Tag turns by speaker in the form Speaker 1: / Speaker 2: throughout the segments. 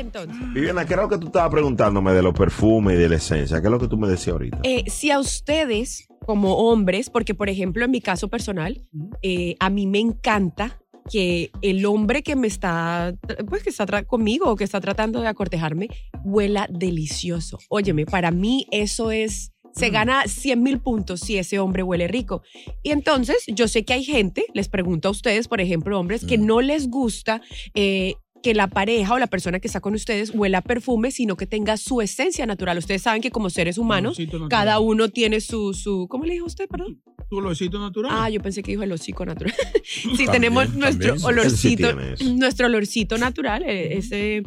Speaker 1: Entonces,
Speaker 2: Viviana, ¿qué es lo que tú estabas preguntándome de los perfumes y de la esencia? ¿Qué es lo que tú me decías ahorita?
Speaker 1: eh, si a ustedes, como hombres, porque por ejemplo en mi caso personal, eh, a mí me encanta que el hombre que me está, pues que está conmigo o que está tratando de acortejarme, huela delicioso. Óyeme, para mí eso es, se gana 100 mil puntos si ese hombre huele rico. Y entonces yo sé que hay gente, les pregunto a ustedes, por ejemplo, hombres, que no les gusta eh, que la pareja o la persona que está con ustedes huela perfume, sino que tenga su esencia natural. Ustedes saben que como seres humanos, cada uno tiene su, su, ¿cómo le dijo usted, perdón?
Speaker 3: Tu olorcito natural.
Speaker 1: Ah, yo pensé que dijo el hocico natural. sí,
Speaker 4: También,
Speaker 1: tenemos nuestro
Speaker 4: también.
Speaker 2: Sí
Speaker 1: olorcito,
Speaker 2: eso.
Speaker 1: nuestro olorcito natural, eh, ese,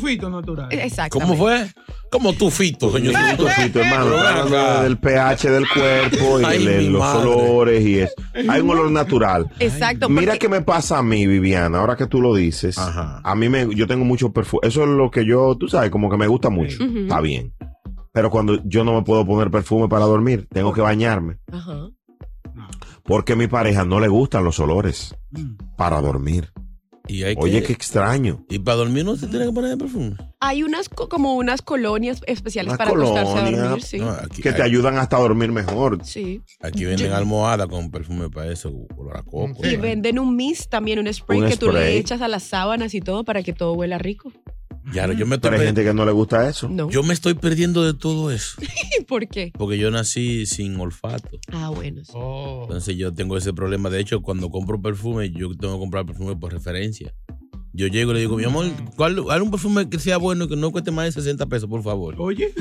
Speaker 3: Tufito natural.
Speaker 1: exacto.
Speaker 4: ¿Cómo fue? Como tu fito, señor.
Speaker 2: Un trocito, hermano, hablando del pH del cuerpo y
Speaker 4: Ay,
Speaker 2: de
Speaker 4: mi
Speaker 2: los
Speaker 4: madre.
Speaker 2: olores y eso. Hay un olor natural.
Speaker 1: Exacto.
Speaker 2: Mira
Speaker 1: porque-
Speaker 2: qué me pasa a mí, Viviana, ahora que tú lo dices.
Speaker 4: Ajá.
Speaker 2: A mí me, yo tengo mucho perfume. Eso es lo que yo, tú sabes, como que me gusta mucho. Está bien. Pero cuando yo no me puedo poner perfume para dormir, tengo que bañarme.
Speaker 1: Ajá.
Speaker 2: Porque a mi pareja no le gustan los olores
Speaker 3: Mm.
Speaker 2: para dormir.
Speaker 4: Y hay
Speaker 2: Oye,
Speaker 4: que-
Speaker 2: qué extraño.
Speaker 4: Y para dormir no se tiene que poner perfume.
Speaker 1: Hay unas co- como unas colonias especiales
Speaker 2: Unas
Speaker 1: para acostarse a dormir, sí.
Speaker 4: No, aquí,
Speaker 2: Que te ayudan hasta a dormir mejor.
Speaker 1: Sí.
Speaker 4: aquí venden
Speaker 1: Yo-
Speaker 4: almohadas con perfume para eso, olor a coco.
Speaker 1: Y venden un mist también, un spray
Speaker 2: Un
Speaker 1: que tú le
Speaker 2: spray.
Speaker 1: echas a las sábanas y todo para que todo huela rico.
Speaker 4: Ya, yo me estoy
Speaker 2: Pero hay gente que no le gusta eso.
Speaker 1: No.
Speaker 4: yo me estoy perdiendo de todo eso.
Speaker 1: ¿Por qué?
Speaker 4: Porque yo nací sin olfato.
Speaker 1: Ah, bueno. sí.
Speaker 3: Oh.
Speaker 4: Entonces yo tengo ese problema. De hecho, cuando compro perfume, yo tengo que comprar perfume por referencia. Yo llego y le digo, mi amor, ¿cuál, hay un perfume que sea bueno y que no cueste más de 60 pesos, por favor?
Speaker 3: Oye,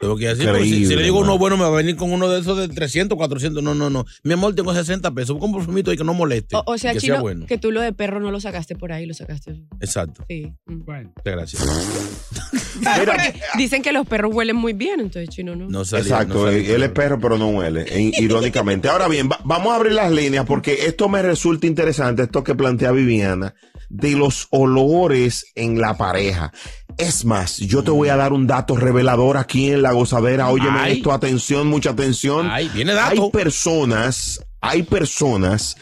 Speaker 4: Tengo que decir, si, si le digo uno bueno, me va a venir con uno de esos de 300, 400. No, no, no. Mi amor, tengo 60 pesos. Busca un perfumito ahí que no moleste.
Speaker 1: O, o sea,
Speaker 4: que
Speaker 1: Chino,
Speaker 4: sea bueno.
Speaker 1: que tú lo de perro no lo sacaste por ahí, lo sacaste.
Speaker 4: Exacto.
Speaker 1: Sí. Mm.
Speaker 3: bueno.
Speaker 4: Muchas gracias.
Speaker 1: Porque dicen que los perros huelen muy bien, entonces Chino no.
Speaker 4: No salí,
Speaker 2: Exacto,
Speaker 4: no
Speaker 2: él es perro, pero no huele, e- irónicamente. Ahora bien, va- vamos a abrir las líneas porque esto me resulta interesante, esto que plantea Viviana, de los olores en la pareja. Es más, yo te voy a dar un dato revelador aquí en la gozadera. Óyeme
Speaker 4: Ay.
Speaker 2: esto, atención, mucha atención.
Speaker 4: Ay, viene
Speaker 2: Hay
Speaker 4: dato.
Speaker 2: personas, hay personas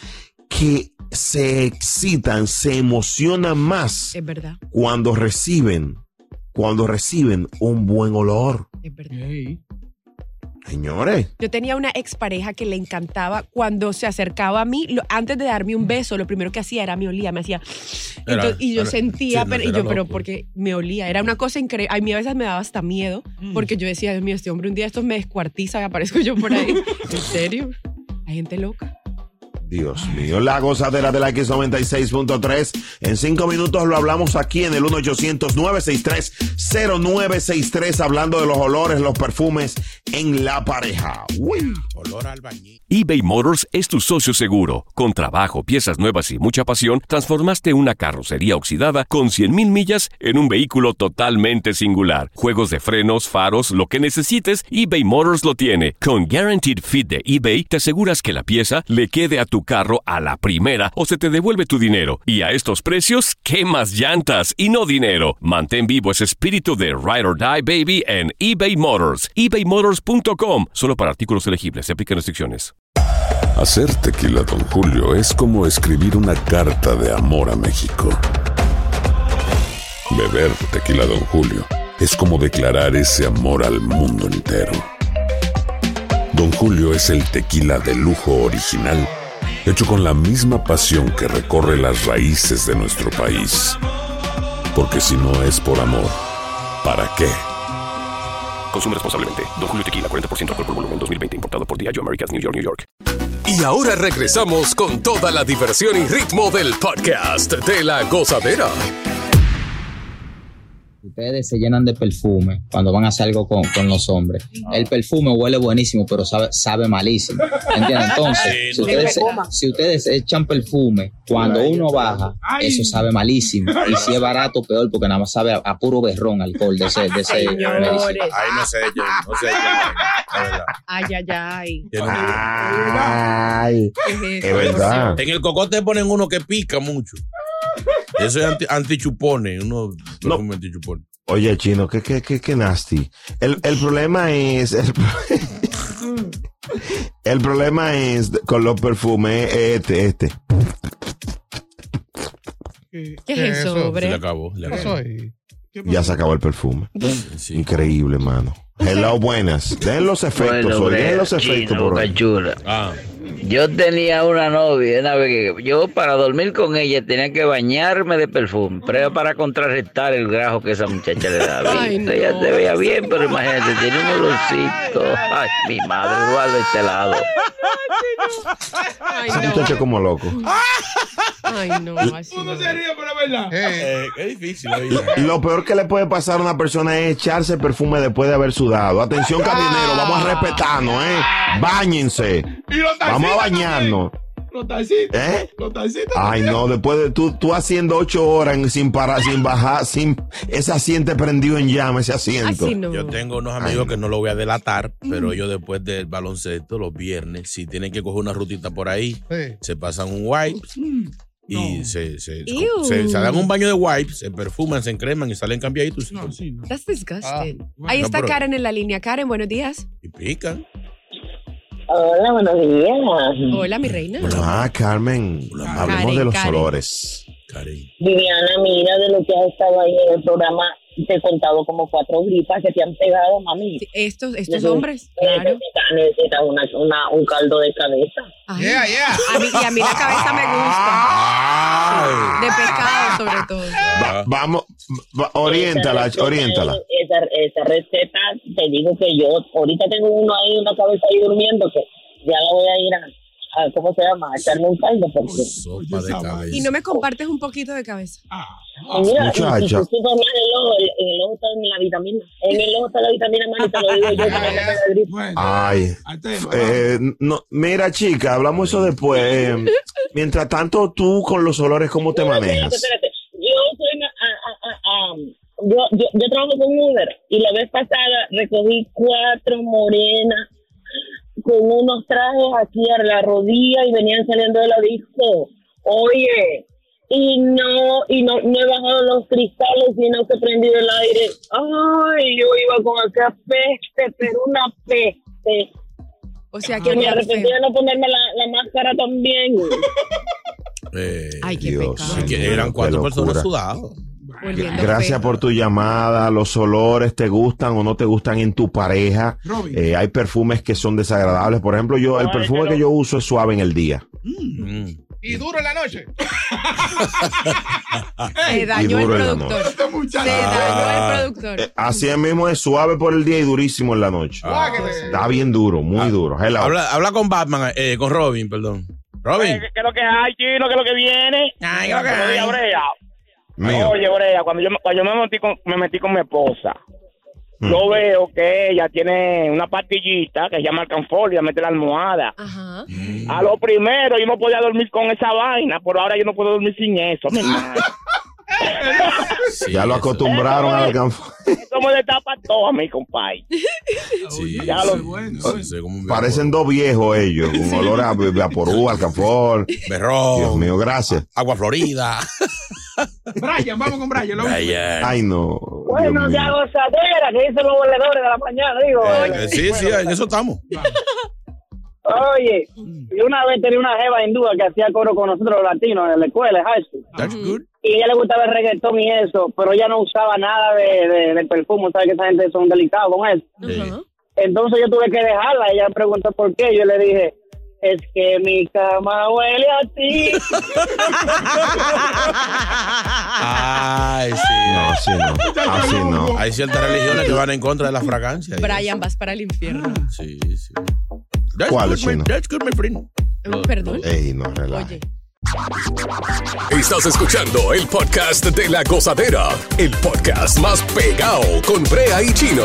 Speaker 2: que se excitan, se emocionan más
Speaker 1: Es verdad,
Speaker 2: cuando reciben, cuando reciben un buen olor.
Speaker 1: es verdad.
Speaker 2: Señores.
Speaker 1: Yo tenía una expareja que le encantaba cuando se acercaba a mí, lo- antes de darme un beso, lo primero que hacía era me olía, me hacía.
Speaker 4: Era-
Speaker 1: Entonces, y yo
Speaker 4: era-
Speaker 1: sentía,
Speaker 4: sí,
Speaker 1: pero, y yo, pero porque me olía, era una cosa increíble. A mí a veces me daba hasta miedo, porque yo decía, Dios mío, este hombre un día esto me descuartiza y aparezco yo por ahí. ¿En serio? Hay gente loca.
Speaker 2: Dios mío, la gozadera de la X96.3. En cinco minutos lo hablamos aquí en el 1-800-963-0963, hablando de los olores, los perfumes en la pareja. Uy.
Speaker 4: Olor albañil.
Speaker 5: eBay Motors es tu socio seguro. Con trabajo, piezas nuevas y mucha pasión, transformaste una carrocería oxidada con 100.000 millas en un vehículo totalmente singular. Juegos de frenos, faros, lo que necesites, eBay Motors lo tiene. Con Guaranteed Fit de eBay, te aseguras que la pieza le quede a tu carro a la primera o se te devuelve tu dinero. Y a estos precios, ¿qué más llantas y no dinero? Mantén vivo ese espíritu de Ride or Die Baby en eBay Motors. ebaymotors.com. Solo para artículos elegibles. Se aplican restricciones.
Speaker 6: Hacer tequila, Don Julio, es como escribir una carta de amor a México. Beber tequila, Don Julio, es como declarar ese amor al mundo entero. Don Julio es el tequila de lujo original, hecho con la misma pasión que recorre las raíces de nuestro país. Porque si no es por amor, ¿para qué?
Speaker 5: Consume responsablemente. Don Julio Tequila, 40% alcohol por volumen, 2020. Importado por Diageo Americas, New York, New York.
Speaker 7: Y ahora regresamos con toda la diversión y ritmo del podcast de la gozadera.
Speaker 8: Ustedes se llenan de perfume cuando van a hacer algo con, con los hombres. El perfume huele buenísimo, pero sabe, sabe malísimo. ¿Entienden? Entonces, si ustedes, se- si ustedes echan perfume, cuando uno baja, eso sabe malísimo. Y si es barato, peor, porque nada más sabe a, a puro berrón alcohol de ese, de ese medicina.
Speaker 4: Ahí no se echen, no la verdad.
Speaker 1: Ay, ay, ay.
Speaker 2: Ay,
Speaker 1: ¿Qué
Speaker 2: es verdad.
Speaker 4: En el cocote ponen uno que pica mucho. Eso es anti, antichupone, uno perfume antichupone.
Speaker 2: Oye, chino, qué, qué, qué, qué nasty. El, el problema es. El, pro- el problema es con los perfumes este, este.
Speaker 3: ¿Qué,
Speaker 1: ¿Qué es eso,
Speaker 4: Se le
Speaker 1: hombre?
Speaker 4: acabó. le
Speaker 3: ¿Qué
Speaker 4: acabó.
Speaker 2: Ya se acabó el perfume.
Speaker 4: Sí.
Speaker 2: Increíble, mano. Hello, buenas. Den los efectos,
Speaker 9: Bueno,
Speaker 2: hoy. Den los efectos
Speaker 9: chino,
Speaker 2: por
Speaker 9: chula.
Speaker 4: Ah,
Speaker 9: Yo tenía una novia, una vez que yo para dormir con ella tenía que bañarme de perfume, pero era para contrarrestar el grajo que esa muchacha le daba.
Speaker 1: Ay, no.
Speaker 9: Ella se veía bien, pero imagínate, tiene un olorcito. Ay, mi madre, Eduardo, este lado.
Speaker 1: Ay,
Speaker 2: Ese
Speaker 1: no.
Speaker 2: muchacho como loco.
Speaker 1: Ay, no. Así no.
Speaker 3: Uno se ríe, pero es verdad.
Speaker 4: eh, qué difícil la vida.
Speaker 2: Lo peor que le puede pasar a una persona es echarse perfume después de haber sudado. Atención, camionero, vamos a respetarnos, ¿eh? Báñense. Vamos a bañarnos.
Speaker 3: también. Los taxistas.
Speaker 2: ¿Eh?
Speaker 3: Los taxistas.
Speaker 2: Ay, no, después de tú, tú haciendo ocho horas en- sin parar, sin bajar, sin ese asiento prendido en llama, ese asiento.
Speaker 1: Así no.
Speaker 4: Yo tengo unos amigos que no lo voy a delatar, pero ellos después del baloncesto, los viernes, si tienen que coger una rutita por ahí,
Speaker 3: Sí.
Speaker 4: se pasan un wipe y
Speaker 3: No.
Speaker 4: se, se, se- se dan un baño de wipes, se perfuman, se encreman y salen cambiaditos
Speaker 3: No, sí, no.
Speaker 1: That's disgusting.
Speaker 3: Ah,
Speaker 1: Ahí
Speaker 4: no,
Speaker 1: está
Speaker 4: pero-
Speaker 1: Karen en la línea. Karen, buenos días.
Speaker 4: y pican.
Speaker 10: Hola, buenos días.
Speaker 1: Hola, mi reina.
Speaker 2: Ah, Carmen,
Speaker 4: Hola,
Speaker 2: hablemos
Speaker 1: Karen,
Speaker 2: de los
Speaker 1: Karen.
Speaker 2: olores.
Speaker 4: Karen.
Speaker 10: Viviana, mira de lo que has estado ahí en el programa, te he contado como cuatro gripas que te han pegado, mami.
Speaker 1: Estos, estos hombres, claro.
Speaker 10: Necesitas una, una, un caldo de cabeza.
Speaker 1: Ay,
Speaker 3: Yeah, yeah.
Speaker 1: A mí, y a mí la cabeza me gusta. De pescado, sobre todo.
Speaker 2: Va- vamos, va- oriéntala,
Speaker 10: Esa receta-
Speaker 2: oriéntala.
Speaker 10: Esa, esa receta, te digo que yo ahorita tengo uno ahí, una cabeza ahí durmiendo, que ya la voy a ir a, a ¿cómo se llama? A echarme un caldo, porque...
Speaker 4: Sopa de cabeza.
Speaker 1: Y no me compartes un poquito de cabeza.
Speaker 3: Ah,
Speaker 10: Y mira,
Speaker 2: Muchacha.
Speaker 10: más el ojo, el, en el ojo está en la vitamina. En el ojo está la vitamina, man, y te lo digo yo,
Speaker 3: bueno.
Speaker 2: Ay. Eh, no, mira, chica, hablamos eso después. Eh, mientras tanto, tú con los olores, ¿cómo te
Speaker 10: No, espérate,
Speaker 2: manejas?
Speaker 10: espérate. Yo soy una- a- a- a- a- yo, yo, yo trabajo con Uber y la vez pasada recogí cuatro morenas con unos trajes aquí a la rodilla y venían saliendo de la disco. Oye, y no, y no, no he bajado los cristales y no se prendido el aire. Ay, yo iba con aquella peste, pero una peste.
Speaker 1: O sea, que
Speaker 10: Que me arrepentí
Speaker 1: feo.
Speaker 10: de no ponerme la, la máscara también.
Speaker 4: Eh,
Speaker 1: Ay, qué
Speaker 2: Dios,
Speaker 1: pecado.
Speaker 4: y que eran cuatro personas sudadas.
Speaker 2: Gracias por tu llamada. Los olores te gustan o no te gustan en tu pareja. Eh, hay perfumes que son desagradables. Por ejemplo, yo el
Speaker 10: Ay,
Speaker 2: perfume
Speaker 10: pero-
Speaker 2: que yo uso es suave en el día.
Speaker 4: Mm.
Speaker 3: Y duro en la noche.
Speaker 1: Se dañó el
Speaker 2: duro la
Speaker 1: productor.
Speaker 3: Este
Speaker 1: Se
Speaker 3: muchacho.
Speaker 1: dañó el productor.
Speaker 2: Eh, así mismo es suave por el día y durísimo en la noche.
Speaker 3: Guáquete.
Speaker 2: Está bien duro, muy duro. Hello.
Speaker 4: Habla, habla con Batman, eh, con Robin, perdón. Robin.
Speaker 11: ¿Qué, es lo que hay, chino? ¿Qué es lo que viene?
Speaker 4: Ay, ¿qué
Speaker 2: Mío.
Speaker 11: Oye, Brea, cuando yo, me- cuando yo me, metí con, me metí con mi esposa,
Speaker 2: Mm.
Speaker 11: yo veo que ella tiene una pastillita que se llama Alcanfolia, mete la almohada.
Speaker 1: Ajá.
Speaker 11: A lo primero, yo no podía dormir con esa vaina, pero ahora yo no puedo dormir sin eso, mi hermano.
Speaker 2: ya lo acostumbraron a la canfa-
Speaker 11: Eso me destapa todo a mí, compadre.
Speaker 4: Sí,
Speaker 11: Ya lo-
Speaker 4: sí, sí, un
Speaker 2: Parecen dos viejos ellos, con olor a vaporú, alcanfor.
Speaker 4: berrón.
Speaker 2: Dios mío, gracias.
Speaker 4: Agua Florida.
Speaker 3: Brian, vamos con Brian. lo-
Speaker 4: Brian.
Speaker 2: Ay, no.
Speaker 10: Bueno, ya
Speaker 2: mío.
Speaker 10: gozadera, que dicen los goleadores de la mañana, digo.
Speaker 4: Eh, sí, sí, en eso estamos.
Speaker 10: Oye, y una vez tenía una jeva hindúa que hacía coro con nosotros los latinos en la escuela, en high school.
Speaker 4: That's good.
Speaker 10: Y a ella le gustaba el reggaetón y eso, pero ella no usaba nada de, de, de perfume, ¿sabes que esa gente son delicados con eso? Entonces yo tuve que dejarla, ella me preguntó por qué, yo le dije, es que mi cama huele a ti.
Speaker 4: Ay, sí.
Speaker 2: No, así no. Así no.
Speaker 4: Hay ciertas religiones que van en contra de la fragancia.
Speaker 1: Brian, vas para el infierno.
Speaker 4: Sí, sí. That's
Speaker 2: ¿Cuál,
Speaker 4: good, my-
Speaker 2: chino?
Speaker 4: That's good, my friend.
Speaker 1: Eh, Perdón.
Speaker 2: Ey, no, relaje.
Speaker 1: Oye.
Speaker 7: Estás escuchando el podcast de la gozadera, el podcast más pegado con Brea y Chino.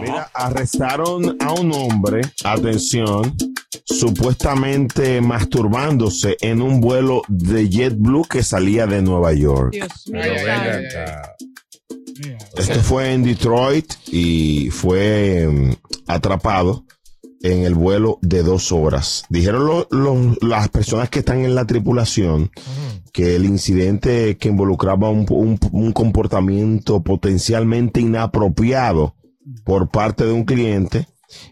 Speaker 2: Mira, arrestaron a un hombre, atención, supuestamente masturbándose en un vuelo de JetBlue que salía de Nueva York.
Speaker 1: Dios mío.
Speaker 3: Ay, ay,
Speaker 1: santo.
Speaker 3: ay, ay, ay.
Speaker 2: Esto fue en Detroit y fue mm, atrapado en el vuelo de dos horas. Dijeron lo- lo- las personas que están en la tripulación que el incidente que involucraba un, un- un comportamiento potencialmente inapropiado por parte de un cliente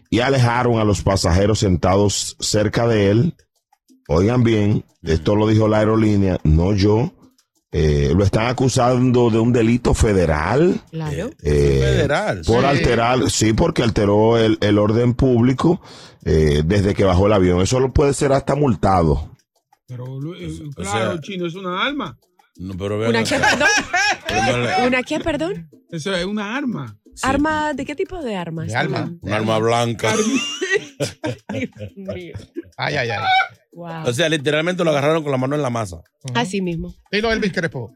Speaker 2: y alejaron a los pasajeros sentados cerca de él. Oigan bien, esto lo dijo la aerolínea, no yo. Eh, lo están acusando de un delito federal.
Speaker 1: Claro.
Speaker 2: eh,
Speaker 4: Federal.
Speaker 2: Por
Speaker 3: Sí.
Speaker 2: alterar, sí, porque alteró el, el orden público eh, desde que bajó el avión. Eso lo puede ser hasta multado.
Speaker 3: Pero, eh,
Speaker 4: O
Speaker 3: claro,
Speaker 4: sea-
Speaker 3: chino, es una arma.
Speaker 4: No, pero vean
Speaker 1: ¿Una qué, perdón? ¿Una qué, perdón?
Speaker 3: Eso es una arma.
Speaker 4: Sí.
Speaker 1: ¿Arma? ¿De qué tipo de armas?
Speaker 3: De arma.
Speaker 4: Un arma blanca.
Speaker 12: Ay, ay, ay.
Speaker 1: Wow.
Speaker 4: O sea, literalmente lo agarraron con la mano en la masa.
Speaker 1: Así mismo.
Speaker 12: Dilo Elvis Crespo.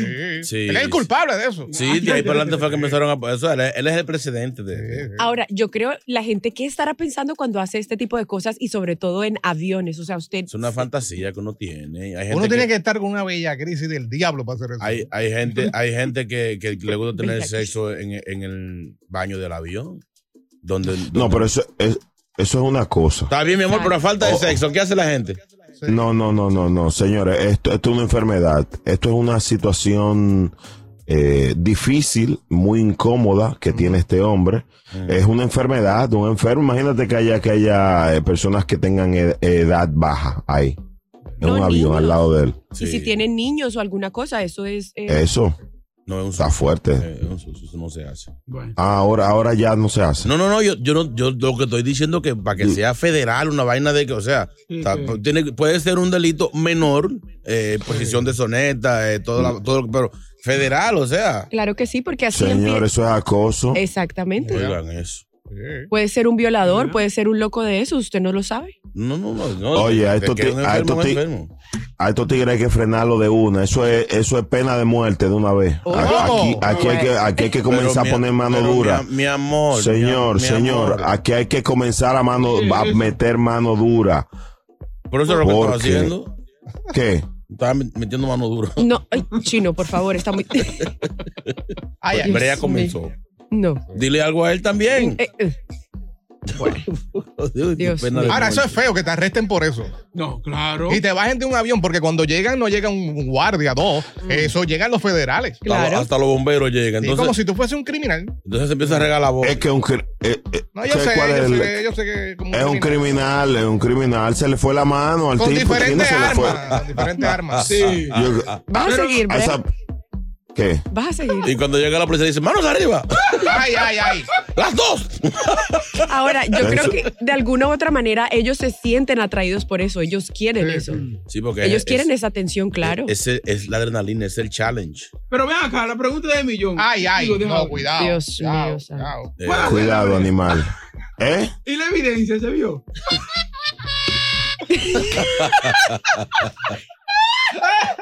Speaker 12: Sí.
Speaker 4: Sí.
Speaker 12: Él es el culpable de eso.
Speaker 4: Sí, de ahí para adelante fue que empezaron a... Eso, él, él es el presidente de...
Speaker 1: Ahora, yo creo la gente qué estará pensando cuando hace este tipo de cosas y sobre todo en aviones. O sea, usted.
Speaker 4: Es una fantasía que uno tiene. Hay gente
Speaker 12: Uno tiene
Speaker 4: que,
Speaker 12: que estar con una bella crisis del diablo para hacer eso.
Speaker 4: hay, hay gente, hay gente que, que le gusta tener
Speaker 1: Bella
Speaker 4: sexo en, en el baño del avión. Donde,
Speaker 2: No, pero eso es, eso es una cosa.
Speaker 4: Está bien, mi amor, pero a falta de
Speaker 2: Oh.
Speaker 4: sexo, ¿qué hace la gente?
Speaker 2: No, no, no, no, no, señores, esto, esto es una enfermedad. Esto es una situación eh, difícil, muy incómoda que tiene este hombre. Es una enfermedad, un enfermo. Imagínate que haya, que haya eh, personas que tengan ed- edad baja ahí. En
Speaker 1: No,
Speaker 2: un avión
Speaker 1: niños.
Speaker 2: al lado de él.
Speaker 1: Y si tienen niños o alguna cosa, eso es. eh,
Speaker 2: Eso
Speaker 4: No, es un
Speaker 2: está fuerte.
Speaker 4: eh, eso, eso no se hace.
Speaker 2: Ah, ahora, ahora ya no se hace.
Speaker 4: No, no, no, yo, yo no, yo lo que estoy diciendo que para que
Speaker 2: Sí.
Speaker 4: sea federal, una vaina de que, o sea,
Speaker 3: Sí,
Speaker 4: está-
Speaker 3: sí.
Speaker 4: tiene, puede ser un delito menor, eh, posición deshonesta, eh, todo, la- todo, lo- pero federal, o sea.
Speaker 1: Claro que sí, porque así
Speaker 2: Señor,
Speaker 1: empieza.
Speaker 2: eso es acoso.
Speaker 1: Exactamente.
Speaker 4: Oigan eso.
Speaker 1: Puede ser un violador, puede ser un loco de eso, usted no lo sabe.
Speaker 4: No, no, no. no
Speaker 2: Oye, a estos a. A tigres hay que frenarlo de una. Eso es, eso es pena de muerte de una vez.
Speaker 1: Oh.
Speaker 2: Aquí, aquí hay que, aquí hay que comenzar a poner mano dura.
Speaker 4: Mi, mi amor.
Speaker 2: Señor,
Speaker 4: mi- mi
Speaker 2: señor,
Speaker 4: amor.
Speaker 2: aquí hay que comenzar a mano, a meter mano dura.
Speaker 4: Por eso es lo que
Speaker 2: Porque-
Speaker 4: haciendo.
Speaker 2: ¿Qué?
Speaker 4: Estaba metiendo mano dura.
Speaker 1: No, ay, chino, por favor, está muy.
Speaker 12: Ay, ay.
Speaker 4: Brea comenzó.
Speaker 1: No.
Speaker 4: Dile algo a él también.
Speaker 1: Eh, eh. Dios mío.
Speaker 4: de
Speaker 12: Ahora, eso es feo que te arresten por eso.
Speaker 3: No, claro.
Speaker 12: Y te bajen de un avión, porque cuando llegan, no llega un guardia, dos. Eso llegan los federales.
Speaker 1: Claro.
Speaker 4: Hasta los bomberos llegan.
Speaker 12: Sí,
Speaker 4: Entonces,
Speaker 12: como si tú fueses un criminal.
Speaker 4: entonces se empieza a regalar voz.
Speaker 2: Es que un, eh, eh,
Speaker 12: No, yo
Speaker 2: ¿qué-
Speaker 12: sé,
Speaker 2: cuál es
Speaker 12: yo
Speaker 2: el-
Speaker 12: sé, yo sé que como
Speaker 2: Es un criminal, es un criminal. Se le fue la mano al
Speaker 12: Con
Speaker 2: tipo. ¿quién
Speaker 12: diferentes
Speaker 2: se le fue?
Speaker 12: armas. Con diferentes armas.
Speaker 3: Sí.
Speaker 2: Yo-
Speaker 1: Vas a seguir.
Speaker 2: ¿Qué?
Speaker 1: Vas a seguir.
Speaker 4: Y cuando llega la policía dice, manos arriba.
Speaker 12: Ay, ay, ay.
Speaker 4: Las dos.
Speaker 1: Ahora, yo
Speaker 2: Eso-
Speaker 1: creo que de alguna u otra manera ellos se sienten atraídos por eso. Ellos quieren eso.
Speaker 4: Sí, porque
Speaker 1: Ellos
Speaker 4: es-
Speaker 1: quieren esa atención, claro.
Speaker 4: Ese es la adrenalina, es el challenge.
Speaker 3: Pero ven acá, la pregunta de millón.
Speaker 12: Ay, ay.
Speaker 3: Digo,
Speaker 12: No, cuidado.
Speaker 1: Dios mío.
Speaker 4: Eh,
Speaker 3: Bueno,
Speaker 2: Cuidado, animal. ¿Eh?
Speaker 3: ¿Y la evidencia se vio?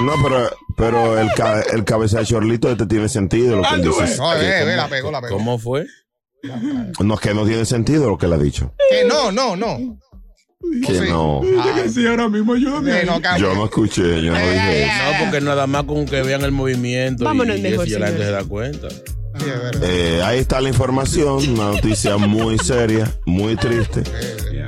Speaker 2: No, pero, pero el, ca- el cabeza de chorlito este tiene sentido lo que él
Speaker 3: Ah,
Speaker 2: dice.
Speaker 3: ves.
Speaker 12: No,
Speaker 2: Que
Speaker 12: ve,
Speaker 2: como-
Speaker 12: ve, la pegó, la pegó.
Speaker 4: ¿Cómo fue?
Speaker 2: No, que no tiene sentido lo que él ha dicho.
Speaker 12: Que no, no, no.
Speaker 2: Que
Speaker 12: Sí.
Speaker 2: no.
Speaker 3: Sí, ahora mismo ayúdame.
Speaker 12: Eh,
Speaker 3: ahí.
Speaker 12: no.
Speaker 2: Yo no escuché, yo no dije eso.
Speaker 4: No, porque nada más con que vean el movimiento
Speaker 1: Vámonos
Speaker 4: y, y ya la gente se da cuenta.
Speaker 12: Sí.
Speaker 2: Eh, ahí está la información, una noticia muy seria, muy triste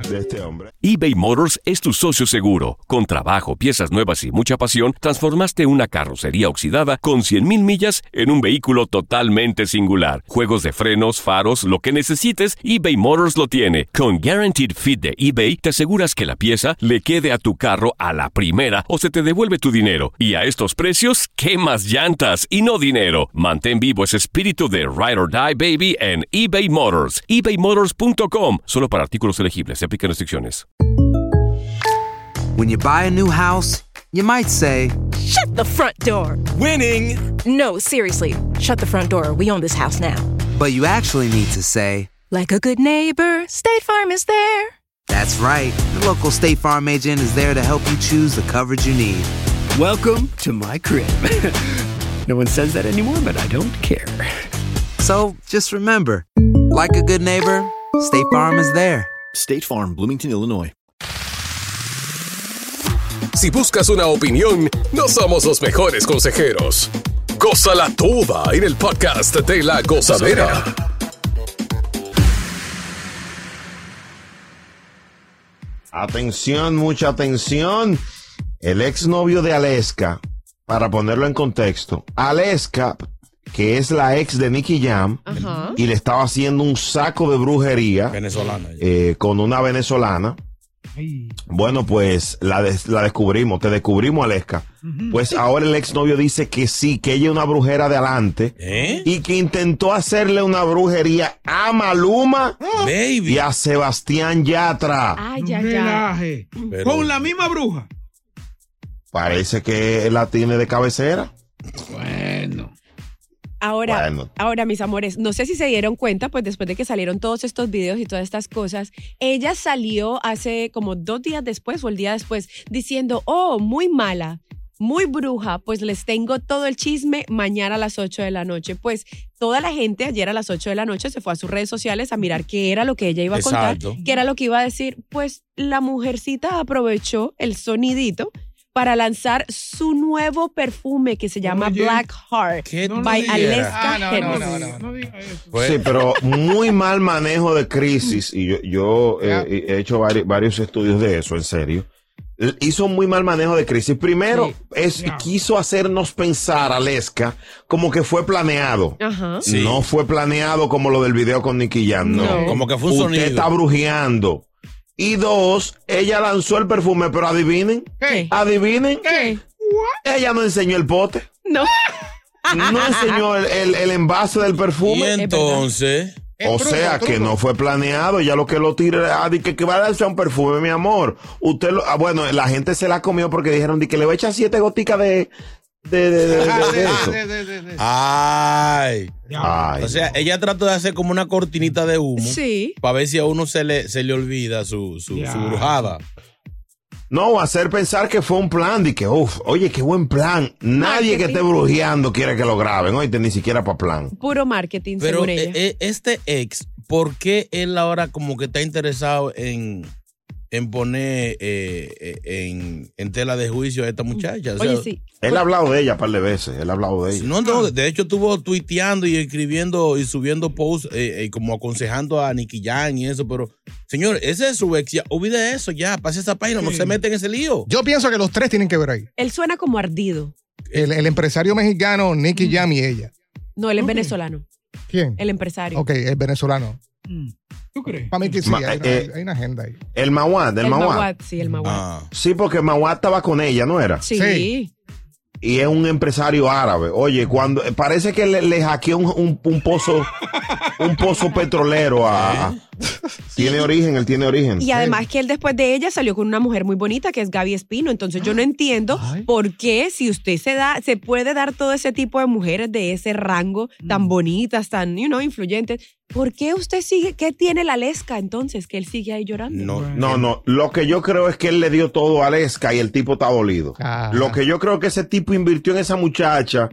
Speaker 2: de este hombre.
Speaker 5: eBay Motors es tu socio seguro. Con trabajo, piezas nuevas y mucha pasión, transformaste una carrocería oxidada con 100.000 millas en un vehículo totalmente singular. Juegos de frenos, faros, lo que necesites, eBay Motors lo tiene. Con Guaranteed Fit de eBay, te aseguras que la pieza le quede a tu carro a la primera o se te devuelve tu dinero. Y a estos precios, ¿qué más llantas y no dinero? Mantén vivo ese espíritu de Ride or Die Baby en eBay Motors. ebaymotors.com. Solo para artículos elegibles. Se aplican restricciones.
Speaker 13: When you buy a new house, you might say,
Speaker 14: Shut the front door.
Speaker 13: Winning!
Speaker 14: No, seriously. Shut the front door. We own this house now.
Speaker 13: But you actually need to say,
Speaker 14: Like a good neighbor, State Farm is there.
Speaker 13: That's right. The local State Farm agent is there to help you choose the coverage you need.
Speaker 15: Welcome to my crib. no one says that anymore, but I don't care.
Speaker 13: So just remember, like a good neighbor, State Farm is there.
Speaker 15: State Farm, Bloomington, Illinois.
Speaker 7: Si buscas una opinión, no somos los mejores consejeros. Gózala toda en el podcast de la gozadera.
Speaker 2: Atención, mucha atención. El exnovio de Aleska, para ponerlo en contexto, Aleska, que es la ex de Nicky Jam,
Speaker 1: Ajá.
Speaker 2: y le estaba haciendo un saco de brujería
Speaker 4: Venezolana.
Speaker 2: eh, con una venezolana. Bueno, pues la, des- la descubrimos, te descubrimos, Aleska. Pues ahora el exnovio dice que sí, que ella es una brujera de adelante
Speaker 4: ¿Eh?
Speaker 2: y que intentó hacerle una brujería a Maluma
Speaker 4: Baby.
Speaker 2: y a Sebastián Yatra.
Speaker 1: Ay, ya, ya.
Speaker 3: Relaje.
Speaker 4: Pero-
Speaker 3: Con la misma bruja.
Speaker 2: Parece que la tiene de cabecera.
Speaker 3: Bueno.
Speaker 1: Ahora,
Speaker 2: Bueno.
Speaker 1: ahora, mis amores, no sé si se dieron cuenta, pues después de que salieron todos estos videos y todas estas cosas, ella salió hace como dos días después o el día después diciendo, oh, muy mala, muy bruja, pues les tengo todo el chisme mañana a las 8 de la noche. Pues toda la gente ayer a las 8 de la noche se fue a sus redes sociales a mirar qué era lo que ella iba a
Speaker 4: Exacto.
Speaker 1: contar, qué era lo que iba a decir. Pues la mujercita aprovechó el sonidito para lanzar su nuevo perfume que se llama
Speaker 3: Oye.
Speaker 1: Black Heart
Speaker 4: ¿Qué tú
Speaker 1: by? Aleska
Speaker 12: Ah, no, no,
Speaker 1: Hennessy.
Speaker 12: no, no.
Speaker 3: No diga eso.
Speaker 4: Pues-
Speaker 2: Sí, pero muy mal manejo de crisis. Y yo, yo eh, he hecho vari- varios estudios de eso, en serio. Hizo muy mal manejo de crisis. Primero, es, quiso hacernos pensar, Aleska, como que fue planeado.
Speaker 1: Ajá.
Speaker 4: Sí.
Speaker 2: No fue planeado como lo del video con Nicky Jam, no.
Speaker 1: No.
Speaker 4: Como que fue un
Speaker 2: Usted
Speaker 4: sonido.
Speaker 2: está brujeando. Y dos, ella lanzó el perfume, pero adivinen,
Speaker 1: ¿Qué?
Speaker 2: adivinen,
Speaker 1: ¿Qué?
Speaker 2: ella no enseñó el pote,
Speaker 1: No.
Speaker 2: no enseñó el, el- el envase del
Speaker 4: Y
Speaker 2: perfume.
Speaker 4: entonces,
Speaker 12: Es
Speaker 2: O
Speaker 12: truco,
Speaker 2: sea que no fue planeado, ya lo que lo tira, ah, di que, que va a darse un perfume, mi amor. Usted lo, ah, bueno, la gente se la comió porque dijeron di que le va a echar siete goticas de, de, de, de- de- de
Speaker 12: de-
Speaker 2: eso.
Speaker 12: de- de- de- de-
Speaker 4: ay.
Speaker 2: Ay,
Speaker 4: O sea, ella trató de hacer como una cortinita de humo.
Speaker 1: Sí.
Speaker 4: Para ver si a uno se le, se le olvida su, su, su brujada.
Speaker 2: no, hacer pensar que fue un plan, di que, uff, oye, qué buen plan. Nadie que esté brujeando quiere que lo graben, oíste, ni siquiera para plan.
Speaker 1: Puro marketing,
Speaker 4: Pero
Speaker 1: según ella.
Speaker 4: eh, eh, este ex, ¿por qué él ahora como que está interesado en, en poner eh, eh, en, en tela de juicio a esta muchacha. O sea,
Speaker 1: Oye, sí.
Speaker 2: Él ha hablado de ella un par de veces. Él ha hablado de ella.
Speaker 4: No, no, de hecho estuvo tuiteando y escribiendo y subiendo posts eh, eh, como aconsejando a Nicky Jam y eso, pero señor, ese es su ex, ya, olvide eso, ya, pase esa página, no se mete en ese lío.
Speaker 12: Yo pienso que los tres tienen que ver ahí.
Speaker 1: Él suena como ardido.
Speaker 12: El, el empresario mexicano, Nicky Jam y ella.
Speaker 1: No, él es venezolano.
Speaker 12: ¿Quién?
Speaker 1: El empresario.
Speaker 12: Ok, el venezolano.
Speaker 3: ¿Tú crees?
Speaker 12: Para mí que sí,
Speaker 2: Ma-
Speaker 12: hay,
Speaker 2: eh,
Speaker 12: hay una agenda ahí.
Speaker 2: El Mawad, el,
Speaker 1: El
Speaker 2: Mawad.
Speaker 1: Mawad, sí, el Mawad.
Speaker 2: Sí, porque Mawad estaba con ella, ¿no era?
Speaker 1: Sí.
Speaker 2: Y es un empresario árabe. Oye, cuando parece que le, le hackeó un, un- un pozo, un pozo petrolero a. Tiene origen, él tiene origen.
Speaker 1: Y además que él después de ella salió con una mujer muy bonita que es Gaby Espino. Entonces yo no entiendo por qué si usted se da, se puede dar todo ese tipo de mujeres de ese rango
Speaker 2: Mm.
Speaker 1: tan bonitas, tan, you know, influyentes. ¿Por qué usted sigue? ¿Qué tiene la lesca entonces que él sigue ahí llorando?
Speaker 2: No, no, no. Lo que yo creo es que él le dio todo a Lesca y el tipo está dolido. Lo que yo creo que ese tipo invirtió en esa muchacha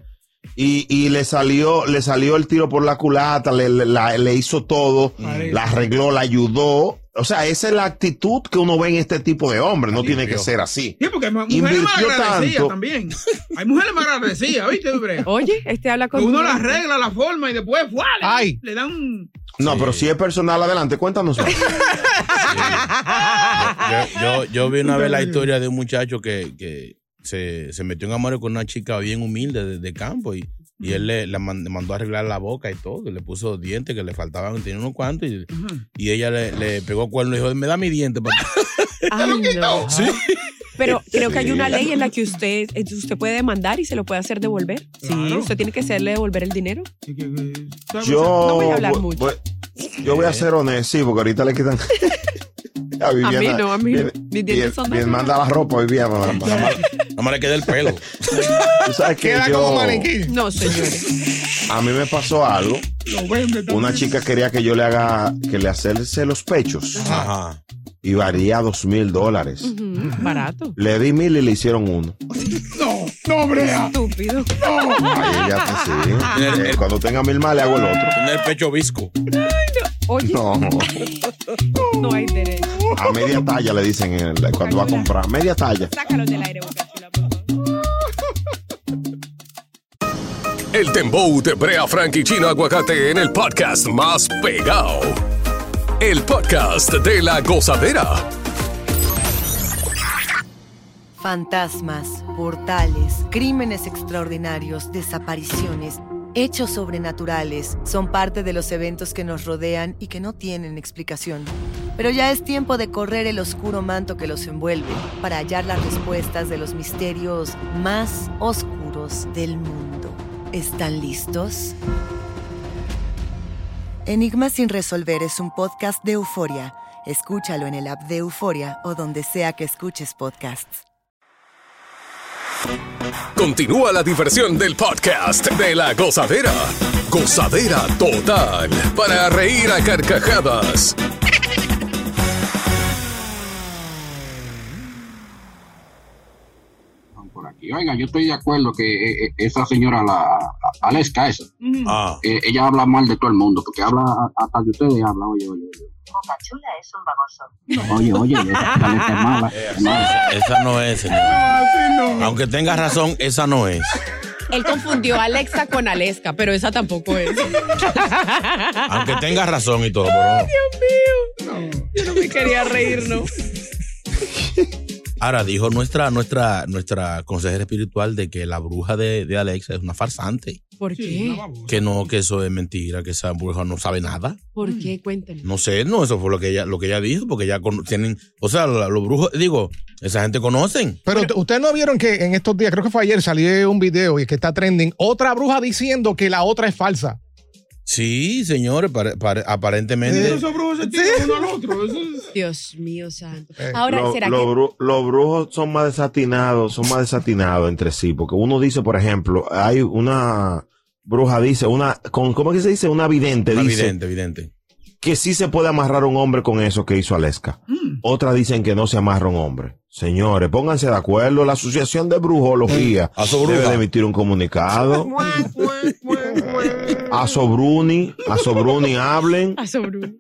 Speaker 2: y, y le salió, le salió el tiro por la culata, le, le- la- le hizo todo, la arregló, la ayudó. O sea, esa es la actitud que uno ve en este tipo de hombres. No tiene que ser así.
Speaker 3: Sí, porque hay mujeres más
Speaker 2: Invirtió
Speaker 3: agradecidas
Speaker 2: tanto.
Speaker 3: también. Hay mujeres más agradecidas, ¿viste, Brea?
Speaker 1: Oye, este habla con.
Speaker 3: Uno la arregla, la forma y después ¡fua! le-
Speaker 2: Ay.
Speaker 3: le dan un.
Speaker 2: No, pero si es personal, adelante, cuéntanos. más.
Speaker 4: Yo, yo, yo vi una vez la historia de un muchacho que, que se, se metió en amor con una chica bien humilde de, de campo y, y él le, la le mandó a arreglar la boca y todo, y le puso dientes que le faltaban, tenía unos cuantos y, y ella le, le pegó cuerno y dijo, me da mi diente. papá".
Speaker 1: Ay, no.
Speaker 4: Sí.
Speaker 1: Pero creo que hay una ley en la que usted, eh, usted puede demandar y se lo puede hacer devolver. Sí, usted tiene que hacerle devolver el dinero.
Speaker 2: Yo,
Speaker 1: No voy a hablar
Speaker 2: voy-
Speaker 1: mucho.
Speaker 2: voy- yo voy a ser honesto, sí, porque ahorita le quitan. a Viviana.
Speaker 1: mí no, a mí Mis dientes
Speaker 2: bien-
Speaker 1: son de
Speaker 2: bien,
Speaker 1: oro.
Speaker 2: manda la ropa hoy Viviana. Nada más
Speaker 4: le queda el pelo.
Speaker 2: Tú sabes que
Speaker 12: Queda
Speaker 2: yo-
Speaker 12: como maniquí.
Speaker 1: No, señores.
Speaker 2: A mí me pasó algo. Una chica quería que yo le haga, que le hacerse los pechos.
Speaker 4: Ajá.
Speaker 2: Y varía dos mil dólares.
Speaker 1: Barato.
Speaker 2: Le di mil y le hicieron uno.
Speaker 3: No, no, Brea.
Speaker 1: Estúpido.
Speaker 2: Ahí ella está así. Eh, Cuando tenga mil más le hago el otro.
Speaker 4: Tiene el pecho visco.
Speaker 1: Oye,
Speaker 2: No,
Speaker 1: no hay derecho.
Speaker 2: a media talla le dicen el- cuando va a comprar. Media talla.
Speaker 1: Sácalo del aire, Boca
Speaker 7: El Dembow de Brea Frank y Chino Aguacate en el podcast más pegado. El podcast de la gozadera.
Speaker 16: Fantasmas, portales, crímenes extraordinarios, desapariciones, hechos sobrenaturales son parte de los eventos que nos rodean y que no tienen explicación. Pero ya es tiempo de correr el oscuro manto que los envuelve para hallar las respuestas de los misterios más oscuros del mundo. ¿Están listos? Enigma sin resolver es un podcast de euforia. Escúchalo en el app de Euforia o donde sea que escuches podcasts.
Speaker 7: Continúa la diversión del podcast de la gozadera. Gozadera total. Para reír a carcajadas.
Speaker 17: Por aquí. Oiga, yo estoy de acuerdo que eh, eh, esa señora, la a- Aleska, esa,
Speaker 4: Ah.
Speaker 17: eh, ella habla mal de todo el mundo, porque habla a- hasta de ustedes, habla, oye, oye, oye.
Speaker 18: Boca Chula es un baboso.
Speaker 17: Oye, oye, esa Aleska es mala. es mala.
Speaker 4: Esa, no es, señor. Aunque tenga razón, esa no es.
Speaker 1: Él confundió a Alexa con Aleska, pero esa tampoco es.
Speaker 4: Aunque tenga razón y todo, pero no.
Speaker 1: Dios mío. Yo no me quería reír, ¿no?
Speaker 4: Ahora dijo nuestra, nuestra, nuestra consejera espiritual de que la bruja de, de Alexa es una farsante.
Speaker 1: ¿Por qué?
Speaker 4: Que no, que eso es mentira, que esa bruja no sabe nada.
Speaker 1: ¿Por qué? Cuéntame.
Speaker 4: No sé, no, eso fue lo que ella, lo que ella dijo, porque ya con- tienen, o sea, los brujos, digo, esa gente conocen.
Speaker 12: Pero ustedes no vieron que en estos días, creo que fue ayer, salió un video y que está trending, otra bruja diciendo que la otra es falsa.
Speaker 4: Sí, señores, pare- pare- aparentemente.
Speaker 3: Esos brujos se tiran uno al otro. Eso es-
Speaker 1: Dios mío santo.
Speaker 2: Eh,
Speaker 1: Ahora,
Speaker 2: Lo-
Speaker 1: ¿será
Speaker 2: los
Speaker 1: que
Speaker 2: bru- los brujos son más desatinados, son más desatinados entre sí, porque uno dice, por ejemplo, hay una bruja dice, una, con, ¿cómo es que se dice? Una vidente
Speaker 4: Una
Speaker 2: dice
Speaker 4: Evidente, evidente.
Speaker 2: que sí se puede amarrar un hombre con eso que hizo Aleska. Otras dicen que no se amarra un hombre. Señores, pónganse de acuerdo. La Asociación de Brujología debe de emitir un comunicado. a Sobruni, a Sobruni hablen.
Speaker 1: a Sobrun?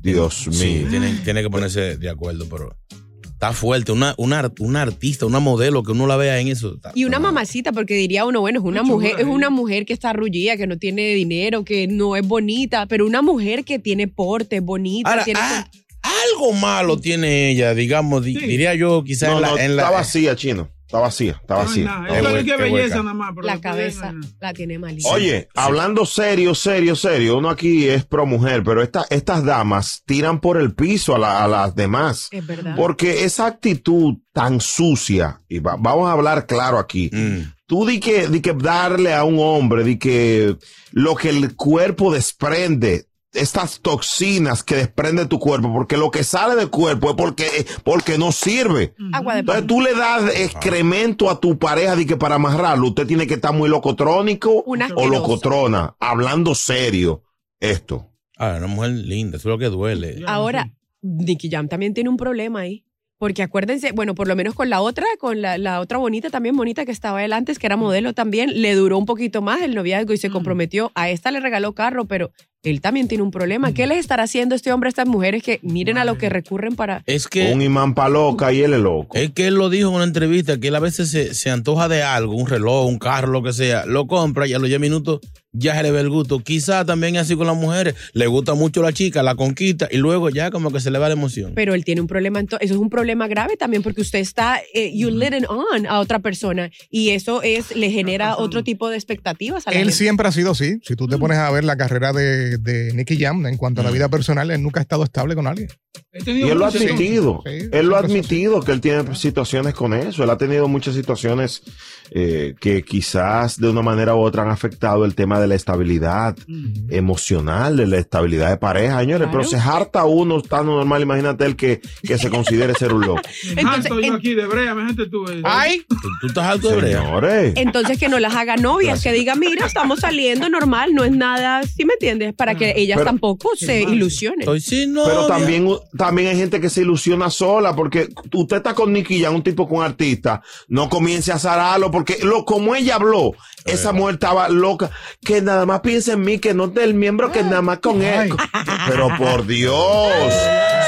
Speaker 2: Dios mío.
Speaker 4: Sí, tiene, tiene que ponerse de acuerdo, pero está fuerte. Una, una, una artista, una modelo que uno la vea en eso. está-
Speaker 1: Y una mamacita, porque diría uno, bueno, es una mujer, es una mujer que está arrullida, que no tiene dinero, que no es bonita, pero una mujer que tiene porte, bonita,
Speaker 4: Ahora,
Speaker 1: tiene
Speaker 4: ah, Algo malo tiene ella, digamos, di- diría yo, quizás
Speaker 2: No,
Speaker 4: en la.
Speaker 2: no,
Speaker 4: en la-
Speaker 2: está vacía, chino. Está vacía, está vacía. Está hueca,
Speaker 3: belleza nada más.
Speaker 1: la cabeza la tiene malísima.
Speaker 2: Oye, hablando serio, serio, serio, uno aquí es pro mujer, pero esta- estas damas tiran por el piso a, la- a las demás.
Speaker 1: Es verdad.
Speaker 2: Porque esa actitud tan sucia, y va- vamos a hablar claro aquí,
Speaker 4: Mm.
Speaker 2: tú di que, di que darle a un hombre, di que lo que el cuerpo desprende, estas toxinas que desprende tu cuerpo, porque lo que sale del cuerpo es porque, porque no sirve.
Speaker 1: Agua de
Speaker 2: Entonces tú le das excremento a tu pareja de que para amarrarlo, usted tiene que estar muy locotrónico o locotrona, hablando serio esto.
Speaker 4: Ah, una mujer linda, eso es lo que duele.
Speaker 1: Ahora, Nicky Jam también tiene un problema ahí. Porque acuérdense, bueno, por lo menos con la otra, con la, la otra bonita, también bonita que estaba él antes, que era modelo también, le duró un poquito más el noviazgo y se comprometió. A esta le regaló carro, pero él también tiene un problema. ¿Qué les estará haciendo este hombre a estas mujeres que miren a lo que recurren para...
Speaker 4: Es que.
Speaker 2: Un imán pa' loca y él es loco.
Speaker 4: Es que él lo dijo en una entrevista, que él a veces se, se antoja de algo, un reloj, un carro, lo que sea, lo compra y a los 10 minutos ya se le ve el gusto. Quizá también es así con las mujeres, le gusta mucho la chica, la conquista y luego ya como que se le va la emoción.
Speaker 1: Pero él tiene un problema, eso es un problema grave también porque usted está, eh, you lit it on a otra persona y eso es, le genera otro tipo de expectativas a la
Speaker 12: Él
Speaker 1: gente.
Speaker 12: siempre ha sido así. Si tú te pones a ver la carrera de, de Nicky Jam en cuanto a la vida personal, él nunca ha estado estable con alguien.
Speaker 2: Y él lo ha admitido.
Speaker 12: sí,
Speaker 2: él lo ha admitido que él tiene situaciones con eso. Él ha tenido muchas situaciones eh, que quizás de una manera u otra han afectado el tema de la estabilidad emocional, de la estabilidad de pareja, señores. Pero se harta uno estando normal. Imagínate el que, que se considere ser un loco.
Speaker 3: Entonces, yo aquí de brea, me gente tú.
Speaker 12: ¡Ay!
Speaker 4: ¿Tú estás alto de brea?
Speaker 2: Señores.
Speaker 1: Entonces que no las haga novias, que diga, mira, estamos saliendo normal, no es nada, ¿sí me entiendes? Para que ellas
Speaker 2: Pero-
Speaker 1: tampoco se ilusionen.
Speaker 4: Estoy sin
Speaker 2: Pero también, también hay gente que se ilusiona sola, porque usted está con Nicky Jam, un tipo con artista, no comience a zararlo, porque lo, como ella habló, esa mujer estaba loca, que nada más piensa en mí, que no del miembro, que nada más con él. Pero por Dios,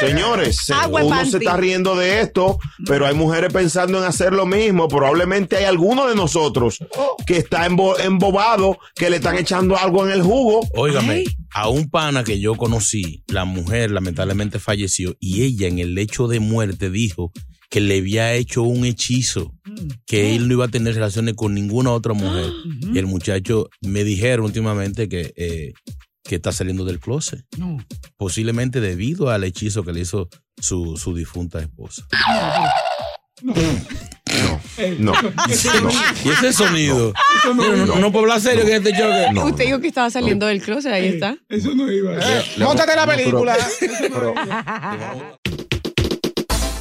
Speaker 2: señores, uno se está riendo de esto, pero hay mujeres pensando en hacer lo mismo. Probablemente hay alguno de nosotros que está embo- embobado, que le están echando algo en el jugo.
Speaker 4: Óigame, a un pana que yo conocí, la mujer lamentablemente falleció y ella en el lecho de muerte dijo que le había hecho un hechizo, que él no iba a tener relaciones con ninguna otra mujer. Y el muchacho me dijeron últimamente que, eh, que está saliendo del closet,
Speaker 3: No.
Speaker 4: posiblemente debido al hechizo que le hizo su, su difunta esposa.
Speaker 2: No.
Speaker 4: Y ese sonido.
Speaker 3: No
Speaker 4: No, no, no puedo hablar serio que este choque.
Speaker 1: Usted dijo que estaba saliendo del closet, ahí está.
Speaker 3: Eso no iba.
Speaker 12: Móntate la película.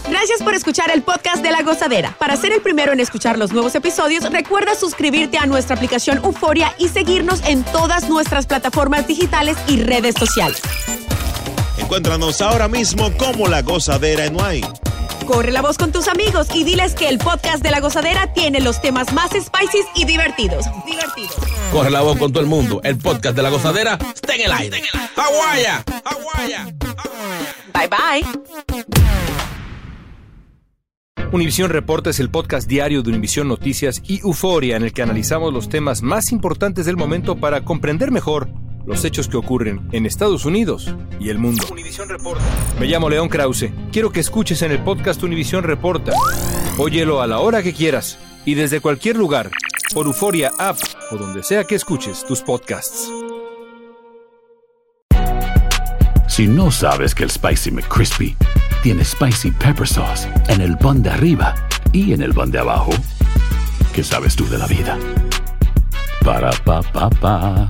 Speaker 19: Gracias por escuchar el podcast de La Gozadera. Para ser el primero en escuchar los nuevos episodios, recuerda suscribirte a nuestra aplicación Euforia y seguirnos en todas nuestras plataformas digitales y redes sociales.
Speaker 20: Encuéntranos ahora mismo como La Gozadera en Wine.
Speaker 19: Corre la voz con tus amigos y diles que el podcast de La Gozadera tiene los temas más spicy y divertidos. Divertidos.
Speaker 4: Corre la voz con todo el mundo. El podcast de la gozadera está en el aire. ¡Aguaya!
Speaker 19: Bye bye.
Speaker 21: Univisión Reporta es el podcast diario de Univisión Noticias y Euforia en el que analizamos los temas más importantes del momento para comprender mejor los hechos que ocurren en Estados Unidos y el mundo. Me llamo León Krause. Quiero que escuches en el podcast Univisión Reporta. Óyelo a la hora que quieras y desde cualquier lugar por Euforia App o donde sea que escuches tus podcasts.
Speaker 22: Si no sabes que el Spicy McCrispy tiene Spicy Pepper Sauce en el pan de arriba y en el pan de abajo, ¿qué sabes tú de la vida? Para, pa, pa, pa.